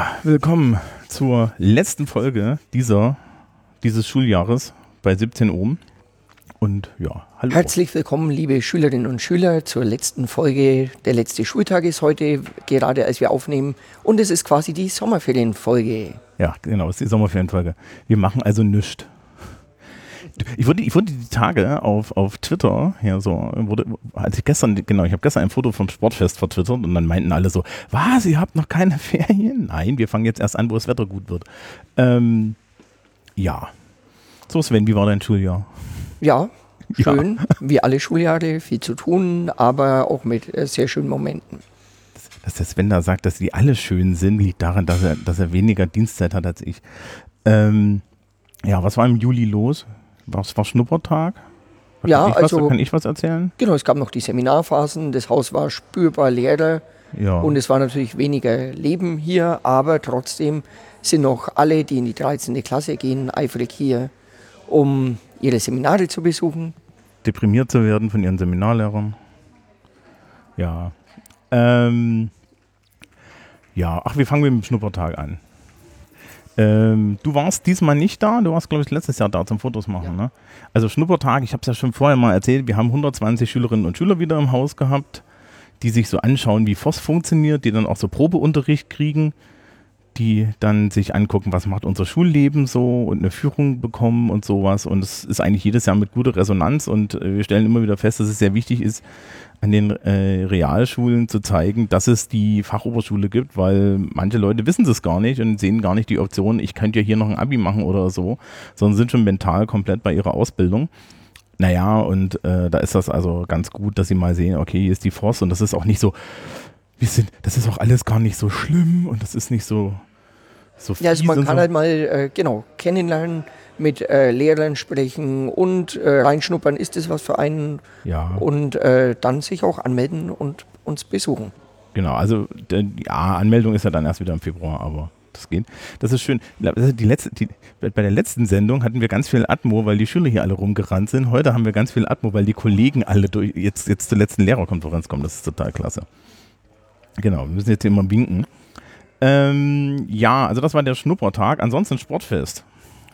Ja, willkommen zur letzten Folge dieser, dieses Schuljahres bei 17 Ohm. Und ja, hallo. Herzlich willkommen, liebe Schülerinnen und Schüler, zur letzten Folge. Der letzte Schultag ist heute, gerade als wir aufnehmen. Und es ist quasi die Sommerferienfolge. Ja, genau, es ist die Sommerferienfolge. Wir machen also nichts. Ich wurde, ich wurde die Tage auf, auf Twitter, ja, so, wurde, als ich gestern, genau, ich habe gestern ein Foto vom Sportfest vertwittert und dann meinten alle so, was, ihr habt noch keine Ferien? Nein, wir fangen jetzt erst an, wo das Wetter gut wird. Ähm, ja. So, Sven, wie war dein Schuljahr? Ja, schön, ja. wie alle Schuljahre, viel zu tun, aber auch mit äh, sehr schönen Momenten. Dass der Sven da sagt, dass die alle schön sind, liegt daran, dass er, dass er weniger Dienstzeit hat als ich. Ähm, ja, was war im Juli los? Was war Schnuppertag? Ja, kann ich also was, kann ich was erzählen? Genau, es gab noch die Seminarphasen, das Haus war spürbar leerer Ja. und es war natürlich weniger Leben hier, aber trotzdem sind noch alle, die in die 13. Klasse gehen, eifrig hier, um ihre Seminare zu besuchen. Deprimiert zu werden von ihren Seminarlehrern. Ja. Ähm, ja, ach, wir fangen mit dem Schnuppertag an. Ähm, du warst diesmal nicht da, du warst, glaube ich, letztes Jahr da zum Fotos machen. Ne? Also Schnuppertag, ich habe es ja schon vorher mal erzählt, wir haben 120 Schülerinnen und Schüler wieder im Haus gehabt, die sich so anschauen, wie FOS funktioniert, die dann auch so Probeunterricht kriegen, die dann sich angucken, was macht unser Schulleben so und eine Führung bekommen und sowas. Und es ist eigentlich jedes Jahr mit guter Resonanz und äh, wir stellen immer wieder fest, dass es sehr wichtig ist, an den äh, Realschulen zu zeigen, dass es die Fachoberschule gibt, weil manche Leute wissen es gar nicht und sehen gar nicht die Option, ich könnte ja hier noch ein Abi machen oder so, sondern sind schon mental komplett bei ihrer Ausbildung. Naja, und äh, da ist das also ganz gut, dass sie mal sehen, okay, hier ist die Forst und das ist auch nicht so, wir sind, das ist auch alles gar nicht so schlimm und das ist nicht so, so Ja, also man kann so. halt mal, äh, genau, kennenlernen, mit äh, Lehrern sprechen und äh, reinschnuppern, ist das was für einen Ja. und äh, dann sich auch anmelden und uns besuchen. Genau, also ja, Anmeldung ist ja dann erst wieder im Februar, aber das geht. Das ist schön. Die letzte, die, bei der letzten Sendung hatten wir ganz viel Atmo, weil die Schüler hier alle rumgerannt sind. Heute haben wir ganz viel Atmo, weil die Kollegen alle durch, jetzt, jetzt zur letzten Lehrerkonferenz kommen. Das ist total klasse. Genau, wir müssen jetzt hier immer winken. Ähm, ja, also das war der Schnuppertag. Ansonsten Sportfest.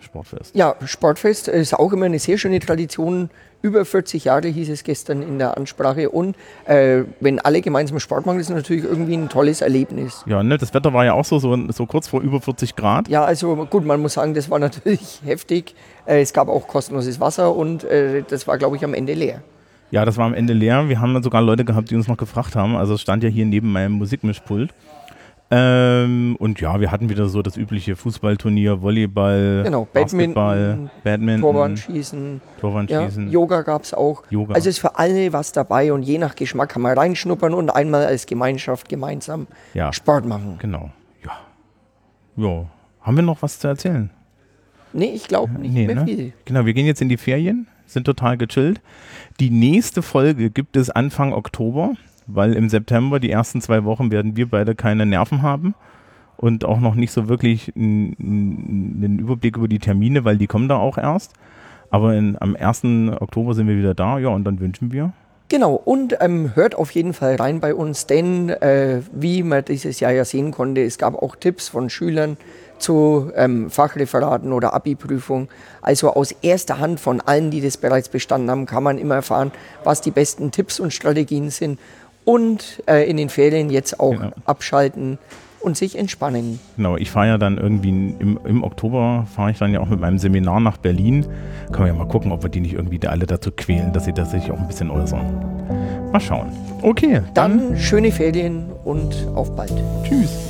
Sportfest. Ja, Sportfest ist auch immer eine sehr schöne Tradition. Über 40 Jahre hieß es gestern in der Ansprache. Und äh, wenn alle gemeinsam Sport machen, ist natürlich irgendwie ein tolles Erlebnis. Ja, ne, das Wetter war ja auch so, so, so kurz vor über 40 Grad. Ja, also gut, man muss sagen, das war natürlich heftig. Äh, es gab auch kostenloses Wasser und äh, das war, glaube ich, am Ende leer. Ja, das war am Ende leer. Wir haben dann sogar Leute gehabt, die uns noch gefragt haben. Also es stand ja hier neben meinem Musikmischpult. Ähm, und ja, wir hatten wieder so das übliche Fußballturnier, Volleyball, Genau, Basketball, Badminton, Badminton, Torwandschießen, ja, Torwandschießen. Yoga gab es auch. Yoga. Also ist für alle was dabei und je nach Geschmack kann man reinschnuppern und einmal als Gemeinschaft gemeinsam Ja. Sport machen. Genau, ja. Ja, haben wir noch was zu erzählen? Nee, ich glaube nicht Nee, mehr ne? viel. Genau, wir gehen jetzt in die Ferien, sind total gechillt. Die nächste Folge gibt es Anfang Oktober, weil im September, die ersten zwei Wochen, werden wir beide keine Nerven haben und auch noch nicht so wirklich einen Überblick über die Termine, weil die kommen da auch erst. Aber in, am 1. Oktober sind wir wieder da, ja, und dann wünschen wir. Genau, und ähm, hört auf jeden Fall rein bei uns, denn äh, wie man dieses Jahr ja sehen konnte, es gab auch Tipps von Schülern zu ähm, Fachreferaten oder Abi-Prüfung. Also aus erster Hand von allen, die das bereits bestanden haben, kann man immer erfahren, was die besten Tipps und Strategien sind. Und äh, in den Ferien jetzt auch Genau. abschalten und sich entspannen. Genau, ich fahre ja dann irgendwie im, im Oktober, fahre ich dann ja auch mit meinem Seminar nach Berlin. Können wir ja mal gucken, ob wir die nicht irgendwie alle dazu quälen, dass sie das sich auch ein bisschen äußern. Mal schauen. Okay, dann Dann schöne Ferien und auf bald. tschüss.